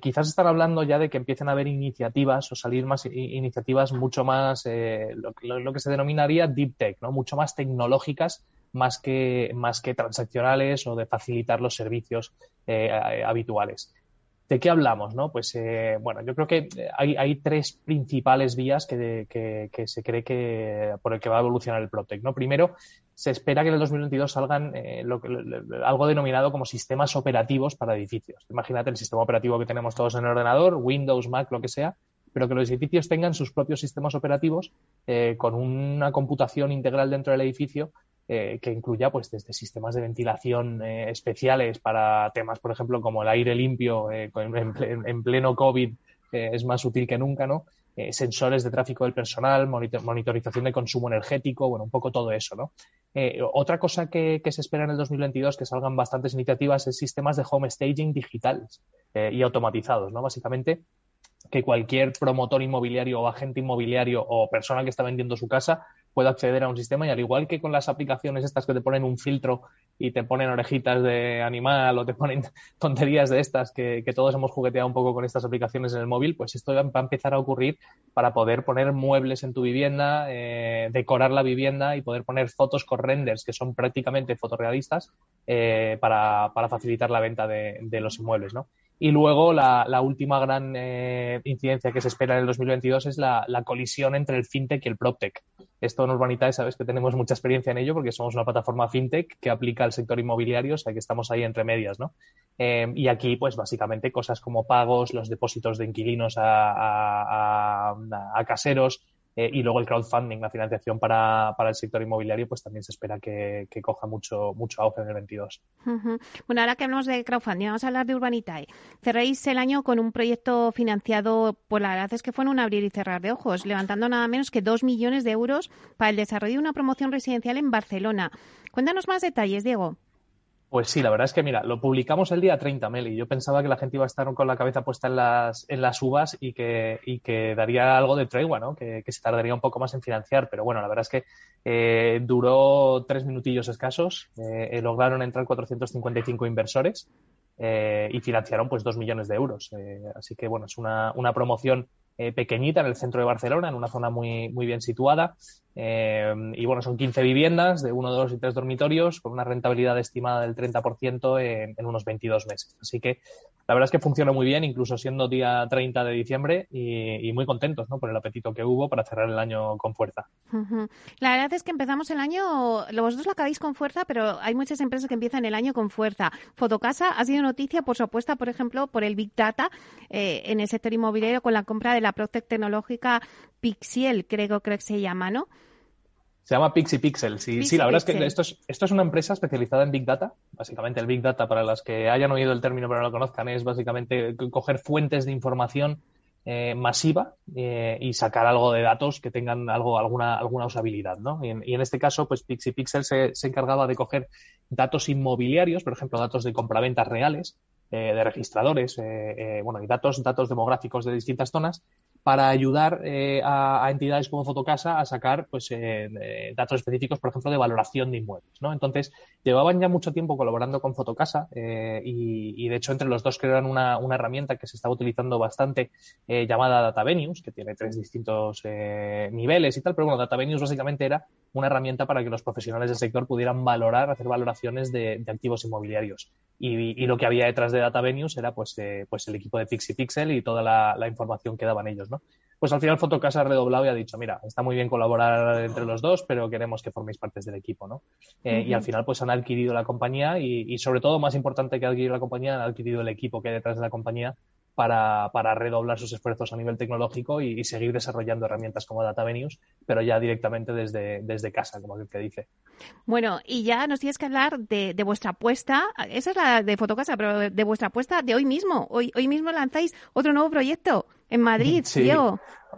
quizás están hablando ya de que empiecen a haber iniciativas o salir más iniciativas mucho más, lo, lo, que se denominaría deep tech, ¿no? Mucho más tecnológicas más que, más que transaccionales o de facilitar los servicios eh, habituales. ¿De qué hablamos? No? Pues eh, bueno, yo creo que hay, hay tres principales vías que, que, se cree que por el que va a evolucionar el Protec. ¿no? Primero, se espera que en el 2022 salgan eh, algo denominado como sistemas operativos para edificios. Imagínate el sistema operativo que tenemos todos en el ordenador, Windows, Mac, lo que sea, pero que los edificios tengan sus propios sistemas operativos con una computación integral dentro del edificio eh, que incluya pues desde sistemas de ventilación eh, especiales para temas, por ejemplo, como el aire limpio eh, en, pleno COVID es más útil que nunca, ¿no? sensores de tráfico del personal, monitorización de consumo energético, bueno, un poco todo eso, ¿no? otra cosa que, que, se espera en el 2022 que salgan bastantes iniciativas es sistemas de home staging digitales y automatizados, ¿no? Básicamente que cualquier promotor inmobiliario o agente inmobiliario o persona que está vendiendo su casa pueda acceder a un sistema y al igual que con las aplicaciones estas que te ponen un filtro y te ponen orejitas de animal o te ponen [laughs] tonterías de estas que, todos hemos jugueteado un poco con estas aplicaciones en el móvil, pues esto va a empezar a ocurrir para poder poner muebles en tu vivienda, eh, decorar la vivienda y poder poner fotos con renders que son prácticamente fotorrealistas eh, para, facilitar la venta de, de los inmuebles, ¿no? Y luego la, última gran eh, incidencia que se espera en el 2022 es la, la, colisión entre el fintech y el proptech. Esto en Urbanitae sabes que tenemos mucha experiencia en ello porque somos una plataforma fintech que aplica al sector inmobiliario, o sea que estamos ahí entre medias, ¿no? Eh, y aquí, pues básicamente cosas como pagos, los depósitos de inquilinos a, a, a caseros, eh, y luego el crowdfunding, la financiación para, para, el sector inmobiliario, pues también se espera que, coja mucho, mucho auge en el 22. Bueno, ahora que hablamos de crowdfunding, vamos a hablar de Urbanitae. Cerréis el año con un proyecto financiado, pues la verdad es que fue en un abrir y cerrar de ojos, levantando nada menos que dos millones de euros para el desarrollo de una promoción residencial en Barcelona. Cuéntanos más detalles, Diego. Pues sí, la verdad es que mira, lo publicamos el día 30, Meli. Yo pensaba que la gente iba a estar con la cabeza puesta en las, en las uvas y que, y que daría algo de tregua, ¿no? Que, se tardaría un poco más en financiar. Pero bueno, la verdad es que eh, duró tres minutillos escasos. Eh, eh, lograron entrar 455 inversores y financiaron pues dos millones de euros. así que bueno, es una, una promoción pequeñita en el centro de Barcelona, en una zona muy, muy bien situada. Eh, y bueno, son 15 viviendas de uno, dos y tres dormitorios con una rentabilidad estimada del 30% en, en unos 22 meses. Así que la verdad es que funciona muy bien, incluso siendo día 30 de diciembre y, muy contentos ¿no? por el apetito que hubo para cerrar el año con fuerza. La verdad es que empezamos el año, vosotros lo acabáis con fuerza, pero hay muchas empresas que empiezan el año con fuerza. Fotocasa ha sido noticia por su apuesta, por ejemplo, por el Big Data eh, en el sector inmobiliario con la compra de la Protec tecnológica Pixiel, creo, creo que se llama, ¿no? Se llama Pixie Pixel. Sí, sí la verdad es que esto es, esto es una empresa especializada en Big Data. Básicamente, el Big Data, para las que hayan oído el término pero no lo conozcan, es básicamente coger fuentes de información eh, masiva eh, y sacar algo de datos que tengan algo, alguna, alguna usabilidad. ¿no? Y, en, este caso, pues Pixie Pixel se, se, encargaba de coger datos inmobiliarios, por ejemplo, datos de compraventas reales, eh, de registradores, bueno, y datos, datos demográficos de distintas zonas para ayudar eh, a, entidades como Fotocasa a sacar pues, eh, datos específicos, por ejemplo, de valoración de inmuebles. ¿no? Entonces, llevaban ya mucho tiempo colaborando con Fotocasa eh, y, de hecho, entre los dos crearon una, una herramienta que se estaba utilizando bastante llamada DataVenues, que tiene tres distintos niveles y tal, pero bueno, DataVenues básicamente era una herramienta para que los profesionales del sector pudieran valorar, hacer valoraciones de, activos inmobiliarios. Y, lo que había detrás de DataVenues era pues, pues el equipo de Pixel y toda la, la información que daban ellos. ¿no? Pues al final Fotocasa ha redoblado y ha dicho, mira, está muy bien colaborar entre los dos, pero queremos que forméis partes del equipo, ¿no? Eh, y al final pues han adquirido la compañía y, sobre todo, más importante que adquirir la compañía, han adquirido el equipo que hay detrás de la compañía para, redoblar sus esfuerzos a nivel tecnológico y, seguir desarrollando herramientas como DataVenues, pero ya directamente desde, desde casa, como el que dice. Bueno, y ya nos tienes que hablar de, vuestra apuesta, esa es la de Fotocasa, pero de, vuestra apuesta de hoy mismo. Hoy, hoy mismo lanzáis otro nuevo proyecto en Madrid, [laughs] sí.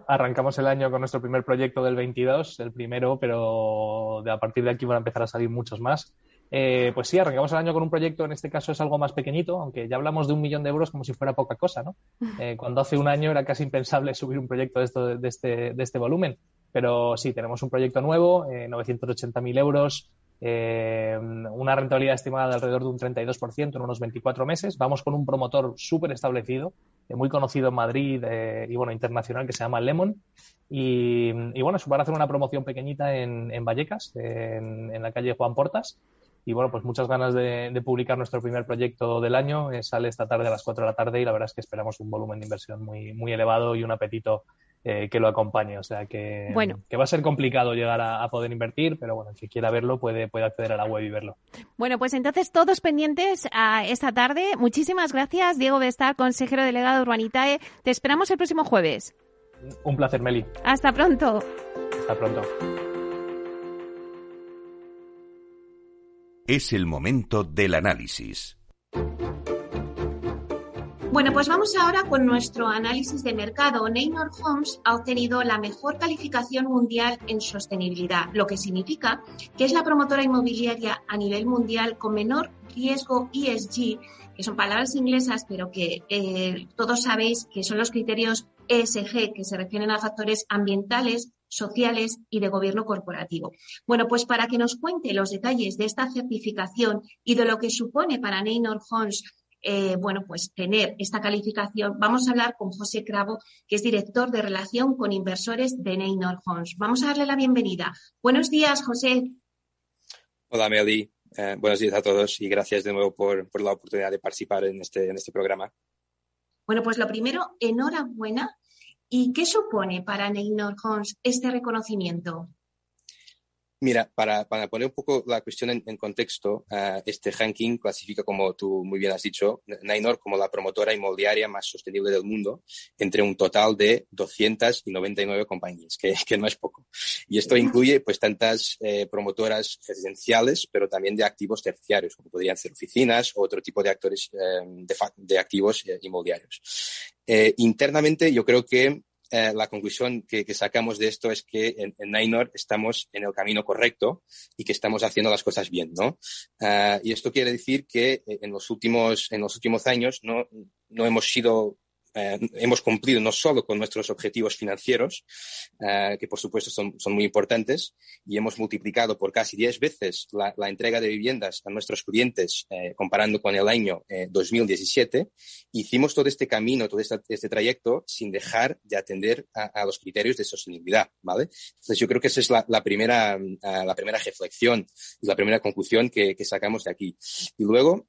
Arrancamos el año con nuestro primer proyecto del 22, el primero, pero de a partir de aquí van a empezar a salir muchos más. Eh, pues sí, arrancamos el año con un proyecto, en este caso es algo más pequeñito, aunque ya hablamos de un millón de euros como si fuera poca cosa, ¿no? [laughs] Eh, cuando hace un año era casi impensable subir un proyecto de, esto, de, este, de este volumen. Pero sí, tenemos un proyecto nuevo, eh, 980.000 euros, eh, una rentabilidad estimada de alrededor de un 32% en unos 24 meses. Vamos con un promotor súper establecido, muy conocido en Madrid y bueno, internacional, que se llama Lemon. Y, bueno, es para hacer una promoción pequeñita en, Vallecas, en, la calle Juan Portas. Y bueno, pues muchas ganas de, publicar nuestro primer proyecto del año. sale esta tarde a las 4 de la tarde y la verdad es que esperamos un volumen de inversión muy, muy elevado y un apetito eh, que lo acompañe. O sea que, que va a ser complicado llegar a, poder invertir, pero bueno, si quiera verlo puede, puede acceder a la web y verlo. Bueno, pues entonces todos pendientes a esta tarde. Muchísimas gracias, Diego Bestar, consejero delegado de Urbanitae. Te esperamos el próximo jueves. Un placer, Meli. Hasta pronto. Hasta pronto. Es el momento del análisis. Bueno, pues vamos ahora con nuestro análisis de mercado. Neynor Homes ha obtenido la mejor calificación mundial en sostenibilidad, lo que significa que es la promotora inmobiliaria a nivel mundial con menor riesgo ESG, que son palabras inglesas, pero que eh, todos sabéis que son los criterios ESG, que se refieren a factores ambientales, sociales y de gobierno corporativo. Bueno, pues para que nos cuente los detalles de esta certificación y de lo que supone para Neynor Homes eh, bueno, pues tener esta calificación, vamos a hablar con José Cravo, que es director de relación con inversores de Neynor Homes. Vamos a darle la bienvenida. Buenos días, José. Hola, Meli. Eh, buenos días a todos y gracias de nuevo por, la oportunidad de participar en este, en este programa. Bueno, pues lo primero, enhorabuena. ¿Y qué supone para Neynor Homes este reconocimiento? Mira, para, para, poner un poco la cuestión en, contexto, uh, este ranking clasifica, como tú muy bien has dicho, Nainor como la promotora inmobiliaria más sostenible del mundo, entre un total de 299 compañías, que, que no es poco. Y esto incluye pues tantas eh, promotoras residenciales, pero también de activos terciarios, como podrían ser oficinas o otro tipo de actores eh, de, de, activos eh, inmobiliarios. Internamente, yo creo que eh, la conclusión que, sacamos de esto es que en, en estamos en el camino correcto y que estamos haciendo las cosas bien, ¿no? Eh, y esto quiere decir que eh, en los últimos, en los últimos años no, no hemos sido eh, hemos cumplido no solo con nuestros objetivos financieros, eh, que por supuesto son, son, muy importantes, y hemos multiplicado por casi 10 veces la, la, entrega de viviendas a nuestros clientes eh, comparando con el año 2017. Hicimos todo este camino, todo este, este trayecto sin dejar de atender a, a, los criterios de sostenibilidad, ¿vale? Entonces yo creo que esa es la, la primera, la primera reflexión la primera conclusión que, que sacamos de aquí. Y luego,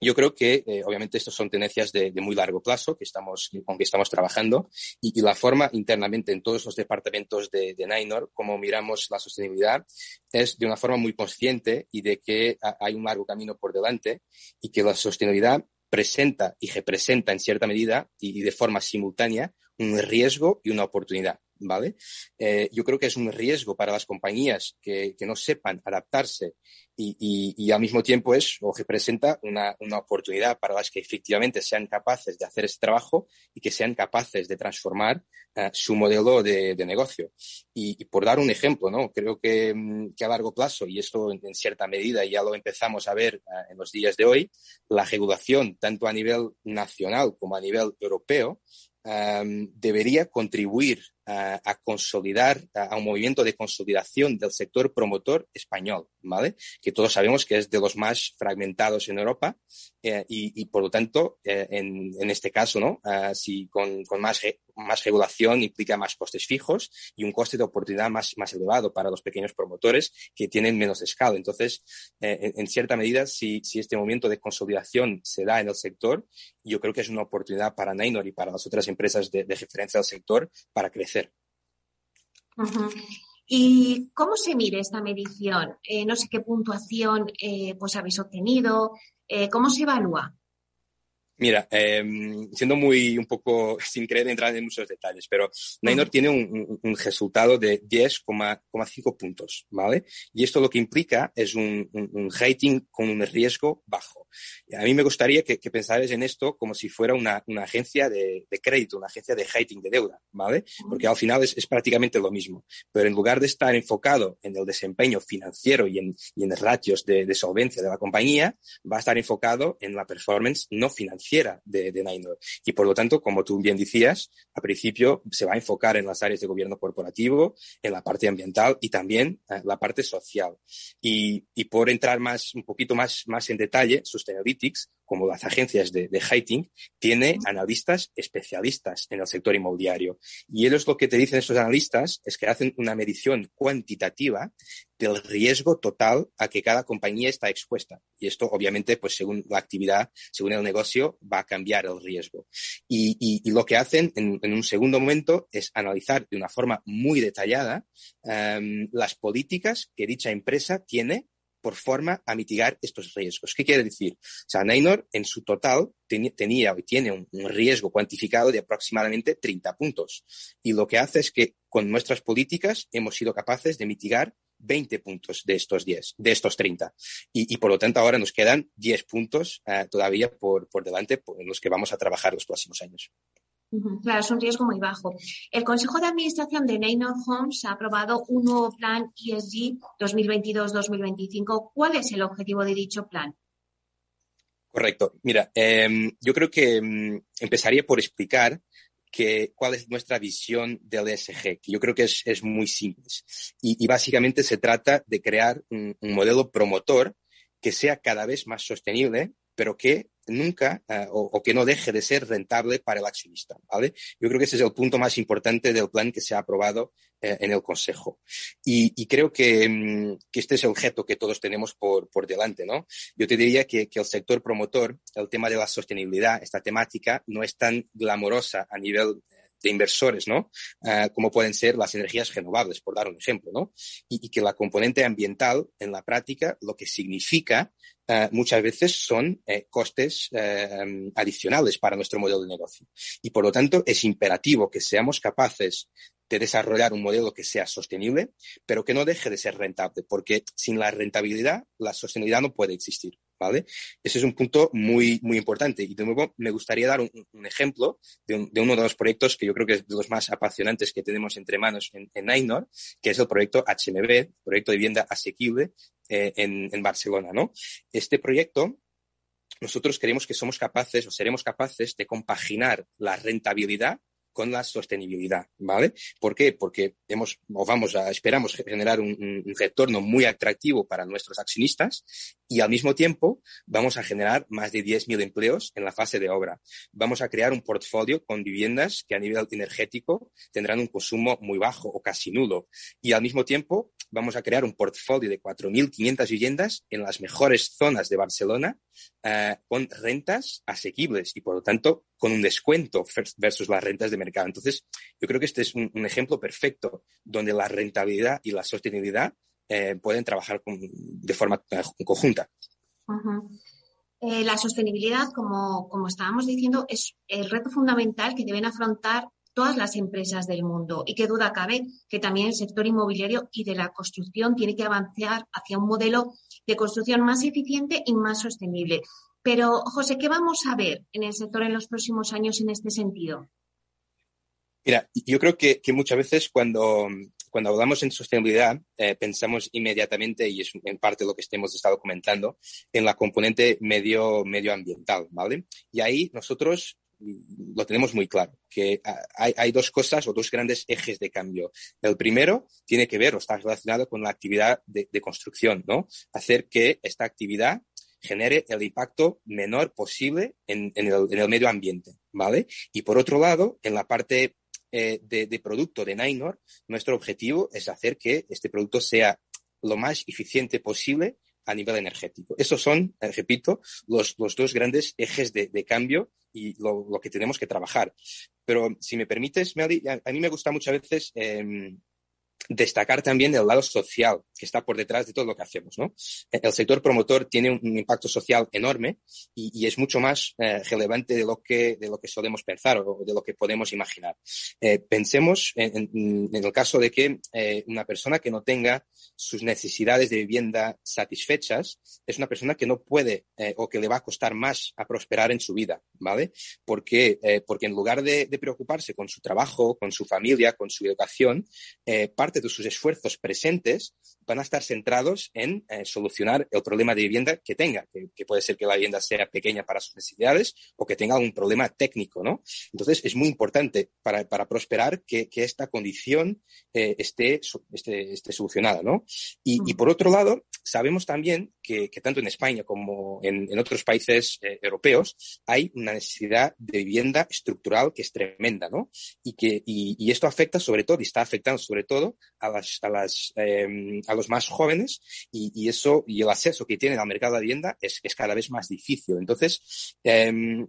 yo creo que, eh, obviamente, estas son tendencias de, muy largo plazo que estamos, con que estamos trabajando y, la forma internamente en todos los departamentos de, de Nainor, como miramos la sostenibilidad, es de una forma muy consciente y de que hay un largo camino por delante y que la sostenibilidad presenta y representa en cierta medida y de forma simultánea un riesgo y una oportunidad. ¿Vale? Eh, yo creo que es un riesgo para las compañías que, que no sepan adaptarse y, y, al mismo tiempo es o representa una, una, oportunidad para las que efectivamente sean capaces de hacer este trabajo y que sean capaces de transformar uh, su modelo de, de negocio. Y, por dar un ejemplo, ¿no? creo que, mm, que a largo plazo, y esto en, cierta medida ya lo empezamos a ver uh, en los días de hoy, la regulación, tanto a nivel nacional como a nivel europeo, debería contribuir a, consolidar, a, un movimiento de consolidación del sector promotor español, ¿vale? Que todos sabemos que es de los más fragmentados en Europa eh, y, por lo tanto, eh, en, este caso, ¿no? Ah, si con, más, más regulación implica más costes fijos y un coste de oportunidad más, más elevado para los pequeños promotores que tienen menos escala. Entonces, eh, en, cierta medida, si, si este movimiento de consolidación se da en el sector, yo creo que es una oportunidad para Nainor y para las otras empresas de, de referencia del sector para crecer. ¿Y cómo se mide esta medición? Eh, no sé qué puntuación eh, pues habéis obtenido. Eh, ¿Cómo se evalúa? Mira, em, siendo muy un poco, [laughs] sin querer entrar en muchos detalles, pero Nainor tiene un, resultado de 10,5 puntos, ¿vale? Y esto lo que implica es un, rating con un riesgo bajo. a mí me gustaría que, que en esto como si fuera una, agencia de, crédito, una agencia de rating de deuda, ¿vale? Porque al final es, prácticamente lo mismo. Pero en lugar de estar enfocado en el desempeño financiero y en, y en ratios de, de solvencia de la compañía, va a estar enfocado en la performance no financiera de, de Y por lo tanto, como tú bien decías, a principio se va a enfocar en las áreas de gobierno corporativo, en la parte ambiental y también eh, la parte social. Y, y, por entrar más, un poquito más, más en detalle, Sustainalytics como las agencias de, de tiene analistas especialistas en el sector inmobiliario. Y ellos lo que te dicen estos analistas es que hacen una medición cuantitativa del riesgo total a que cada compañía está expuesta. Y esto, obviamente, pues según la actividad, según el negocio, va a cambiar el riesgo. Y, lo que hacen en, un segundo momento es analizar de una forma muy detallada em, las políticas que dicha empresa tiene por forma a mitigar estos riesgos. ¿Qué quiere decir? O sea, Nainor en su total tenía y tiene un, riesgo cuantificado de aproximadamente 30 puntos. Y lo que hace es que con nuestras políticas hemos sido capaces de mitigar 20 puntos de estos 10, de estos 30. Y, por lo tanto ahora nos quedan 10 puntos eh, todavía por, por delante en los que vamos a trabajar los próximos años. Claro, es un riesgo muy bajo. El Consejo de Administración de Neynor Homes ha aprobado un nuevo plan ESG 2022-2025. ¿Cuál es el objetivo de dicho plan? Correcto. Mira, em, yo creo que em, empezaría por explicar que, cuál es nuestra visión del ESG, que yo creo que es, muy simple. Y, básicamente se trata de crear un modelo promotor que sea cada vez más sostenible, pero que nunca eh, o, que no deje de ser rentable para el accionista, ¿vale? Yo creo que ese es el punto más importante del plan que se ha aprobado eh, en el Consejo. Y, creo mm, que, este es el objeto que todos tenemos por, por delante, ¿no? Yo te diría que, el sector promotor, el tema de la sostenibilidad, esta temática, no es tan glamorosa a nivel de inversores, ¿no? Eh, como pueden ser las energías renovables, por dar un ejemplo, ¿no? Y, y, que la componente ambiental en la práctica lo que significa eh, muchas veces son eh, costes eh, adicionales para nuestro modelo de negocio. Y por lo tanto, es imperativo que seamos capaces de desarrollar un modelo que sea sostenible, pero que no deje de ser rentable, porque sin la rentabilidad, la sostenibilidad no puede existir. Ese es un punto muy, muy importante. Y de nuevo, me gustaría dar un, ejemplo de, uno de los proyectos que yo creo que es de los más apasionantes que tenemos entre manos en, en Ainor, que es el proyecto HMB, Proyecto de Vivienda Asequible, eh, en, Barcelona, ¿no? Este proyecto nosotros creemos que somos capaces o seremos capaces de compaginar la rentabilidad con la sostenibilidad, ¿vale? ¿Por qué? Porque hemos, o vamos a, esperamos generar un, retorno muy atractivo para nuestros accionistas y al mismo tiempo vamos a generar más de 10.000 empleos en la fase de obra. Vamos a crear un portfolio con viviendas que a nivel energético tendrán un consumo muy bajo o casi nulo. Y al mismo tiempo vamos a crear un portfolio de 4.500 viviendas en las mejores zonas de Barcelona eh, con rentas asequibles y, por lo tanto, con un descuento versus las rentas de mercado. Entonces, yo creo que este es un, ejemplo perfecto donde la rentabilidad y la sostenibilidad eh, pueden trabajar de forma eh, conjunta. la sostenibilidad, como, como estábamos diciendo, es el reto fundamental que deben afrontar todas las empresas del mundo. Y qué duda cabe que también el sector inmobiliario y de la construcción tiene que avanzar hacia un modelo de construcción más eficiente y más sostenible. Pero, José, ¿qué vamos a ver en el sector en los próximos años en este sentido? Mira, yo creo que, muchas veces cuando, cuando hablamos en sostenibilidad, eh, pensamos inmediatamente, y es en parte lo que hemos estado comentando, en la componente medio, medioambiental, ¿vale? Y ahí nosotros lo tenemos muy claro, que hay, dos cosas o dos grandes ejes de cambio. El primero tiene que ver o está relacionado con la actividad de, construcción, ¿no? Hacer que esta actividad genere el impacto menor posible en, el, medio ambiente, ¿vale? Y por otro lado, en la parte eh, de, producto de Nainor, nuestro objetivo es hacer que este producto sea lo más eficiente posible a nivel energético. Esos son, eh, repito, los, los, dos grandes ejes de, de cambio y lo, lo, que tenemos que trabajar. Pero si me permites, Meli, a, mí me gusta muchas veces eh, destacar también el lado social que está por detrás de todo lo que hacemos. ¿no? El sector promotor tiene un impacto social enorme y, y es mucho más eh, relevante de lo, que, de lo que solemos pensar o de lo que podemos imaginar. Eh, pensemos en, en, en, el caso de que eh, una persona que no tenga sus necesidades de vivienda satisfechas es una persona que no puede eh, o que le va a costar más a prosperar en su vida, ¿vale? Porque, eh, porque en lugar de, de, preocuparse con su trabajo, con su familia, con su educación, parte de sus esfuerzos presentes van a estar centrados en eh, solucionar el problema de vivienda que tenga, que, que, puede ser que la vivienda sea pequeña para sus necesidades o que tenga algún problema técnico, ¿no? Entonces, es muy importante para, para prosperar que, que, esta condición eh, esté, esté, esté, solucionada, ¿no? Y, y, por otro lado, sabemos también que, que tanto en España como en, en otros países eh, europeos hay una necesidad de vivienda estructural que es tremenda, ¿no? Y que y, y esto afecta sobre todo y está afectando sobre todo a las, a las eh, a los más jóvenes y, y, eso y el acceso que tienen al mercado de vivienda es, es cada vez más difícil. Entonces, eh,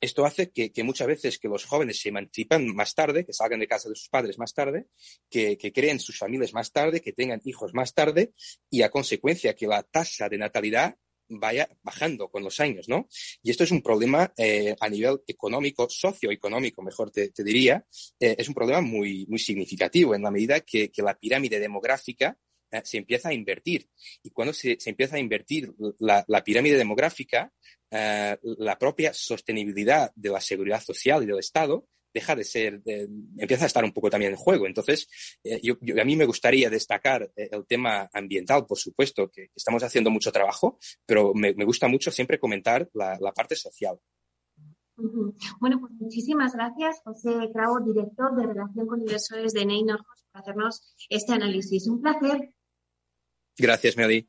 esto hace que, que, muchas veces que los jóvenes se emancipan más tarde, que salgan de casa de sus padres más tarde, que, que, creen sus familias más tarde, que tengan hijos más tarde y a consecuencia que la tasa de natalidad vaya bajando con los años, ¿no? Y esto es un problema eh, a nivel económico, socioeconómico, mejor te, diría, eh, es un problema muy, muy significativo en la medida que, que la pirámide demográfica eh, se empieza a invertir. Y cuando se, se empieza a invertir la, la pirámide demográfica, la propia sostenibilidad de la seguridad social y del Estado deja de ser, eh, empieza a estar un poco también en juego. Entonces, eh, yo, yo, a mí me gustaría destacar eh, el tema ambiental, por supuesto, que estamos haciendo mucho trabajo, pero me, me gusta mucho siempre comentar la, la parte social. Bueno, pues muchísimas gracias, José Cravo, director de Relación con Inversores de Neynor, por hacernos este análisis. Un placer. Gracias, Meli.